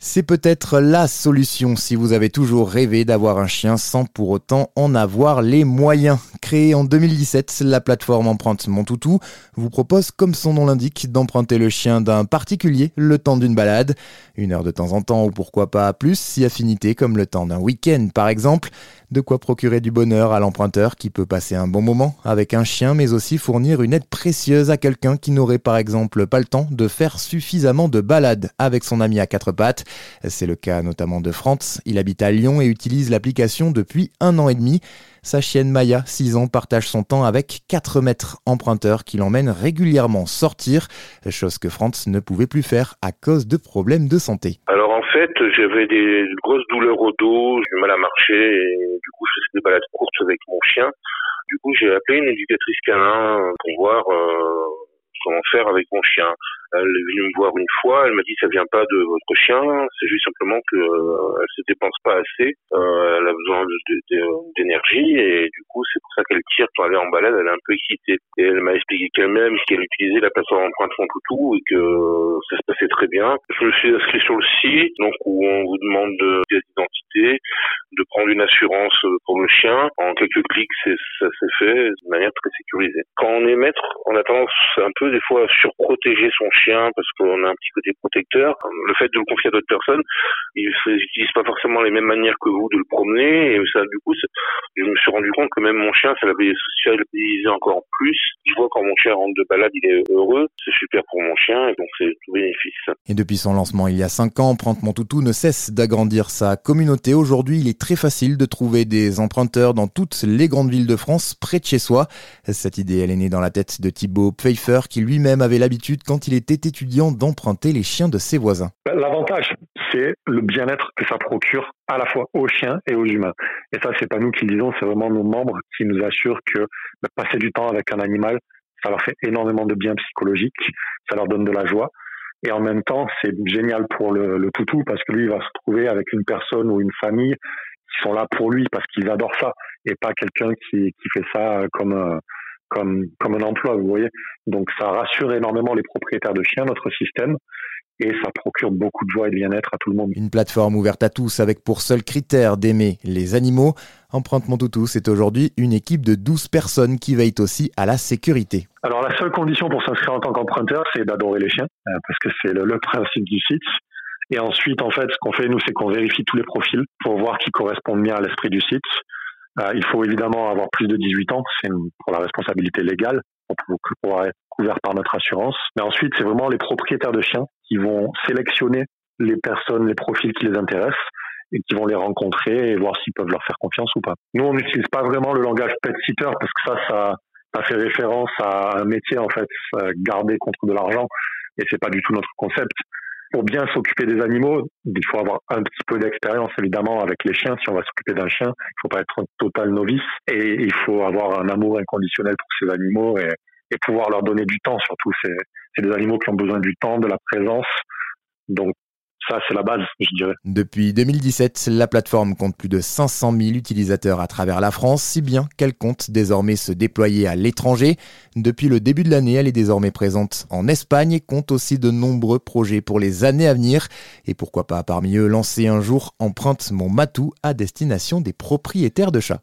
C'est peut-être la solution si vous avez toujours rêvé d'avoir un chien sans pour autant en avoir les moyens. Créée en 2017, la plateforme Empreinte Mon Toutou vous propose, comme son nom l'indique, d'emprunter le chien d'un particulier le temps d'une balade. Une heure de temps en temps ou pourquoi pas plus, si affinité comme le temps d'un week-end par exemple. De quoi procurer du bonheur à l'emprunteur qui peut passer un bon moment avec un chien mais aussi fournir une aide précieuse à quelqu'un qui n'aurait par exemple pas le temps de faire suffisamment de balades avec son ami à quatre pattes. C'est le cas notamment de Franz. Il habite à Lyon et utilise l'application depuis un an et demi. Sa chienne Maya, 6 ans, partage son temps avec 4 maîtres emprunteurs qui l'emmènent régulièrement sortir, chose que Franz ne pouvait plus faire à cause de problèmes de santé. Alors en fait, j'avais des grosses douleurs au dos, j'ai du mal à marcher et du coup je faisais des balades courtes avec mon chien. Du coup j'ai appelé une éducatrice canin pour voir euh, comment faire avec mon chien. Elle est venue me voir une fois, elle m'a dit ça vient pas de votre chien, c'est juste simplement que euh, elle se dépense pas assez, euh, elle a besoin d'énergie et du ça qu'elle tire pour aller en balade, elle est un peu excitée. Et elle m'a expliqué qu'elle-même qu'elle utilisait la plateforme empreinte son toutou et que ça se passait très bien. Je me suis inscrit sur le site, donc où on vous demande de d'identité, de prendre une assurance pour le chien. En quelques clics, ça s'est fait de manière très sécurisée. Quand on est maître, on a tendance un peu des fois à surprotéger son chien parce qu'on a un petit côté protecteur. Le fait de le confier à d'autres personnes, ils n'utilisent pas forcément les mêmes manières que vous de le promener et ça, du coup, je me suis rendu compte que même mon chien, ça l'avait socialisé encore plus. Je vois quand mon chien rentre de balade, il est heureux. C'est super pour mon chien et donc c'est tout bénéfice. Et depuis son lancement il y a 5 ans, Prante Mon Toutou ne cesse d'agrandir sa communauté. Aujourd'hui, il est très facile de trouver des emprunteurs dans toutes les grandes villes de France près de chez soi. Cette idée, elle est née dans la tête de Thibaut Pfeiffer qui lui-même avait l'habitude quand il était étudiant d'emprunter les chiens de ses voisins. L'avantage, c'est le bien-être que ça procure à la fois aux chiens et aux humains. Et ça, c'est pas nous qui le disons, c'est vraiment nos membres qui nous assurent que passer du temps avec un animal, ça leur fait énormément de bien psychologique, ça leur donne de la joie. Et en même temps, c'est génial pour le, le, toutou parce que lui, il va se trouver avec une personne ou une famille qui sont là pour lui parce qu'ils adorent ça et pas quelqu'un qui, qui fait ça comme comme comme un emploi, vous voyez. Donc ça rassure énormément les propriétaires de chiens, notre système, et ça procure beaucoup de joie et de bien-être à tout le monde. Une plateforme ouverte à tous avec pour seul critère d'aimer les animaux. Empreinte Mon Toutou, c'est aujourd'hui une équipe de 12 personnes qui veillent aussi à la sécurité. Alors la seule condition pour s'inscrire en tant qu'emprunteur, c'est d'adorer les chiens, euh, parce que c'est le, le principe du site. Et ensuite, en fait, ce qu'on fait, nous, c'est qu'on vérifie tous les profils pour voir qui correspondent bien à l'esprit du site. Euh, il faut évidemment avoir plus de 18 ans, c'est pour la responsabilité légale, pour pouvoir être couvert par notre assurance. Mais ensuite, c'est vraiment les propriétaires de chiens qui vont sélectionner les personnes, les profils qui les intéressent et qui vont les rencontrer et voir s'ils peuvent leur faire confiance ou pas. Nous, on n'utilise pas vraiment le langage pet sitter parce que ça, ça, ça fait référence à un métier en fait, garder contre de l'argent et c'est pas du tout notre concept pour bien s'occuper des animaux, il faut avoir un petit peu d'expérience évidemment avec les chiens. Si on va s'occuper d'un chien, il faut pas être un total novice et il faut avoir un amour inconditionnel pour ces animaux et, et pouvoir leur donner du temps surtout. C'est des animaux qui ont besoin du temps, de la présence. Donc ça, c'est la base, je dirais. Depuis 2017, la plateforme compte plus de 500 000 utilisateurs à travers la France, si bien qu'elle compte désormais se déployer à l'étranger. Depuis le début de l'année, elle est désormais présente en Espagne et compte aussi de nombreux projets pour les années à venir. Et pourquoi pas parmi eux lancer un jour Empreinte mon matou à destination des propriétaires de chats.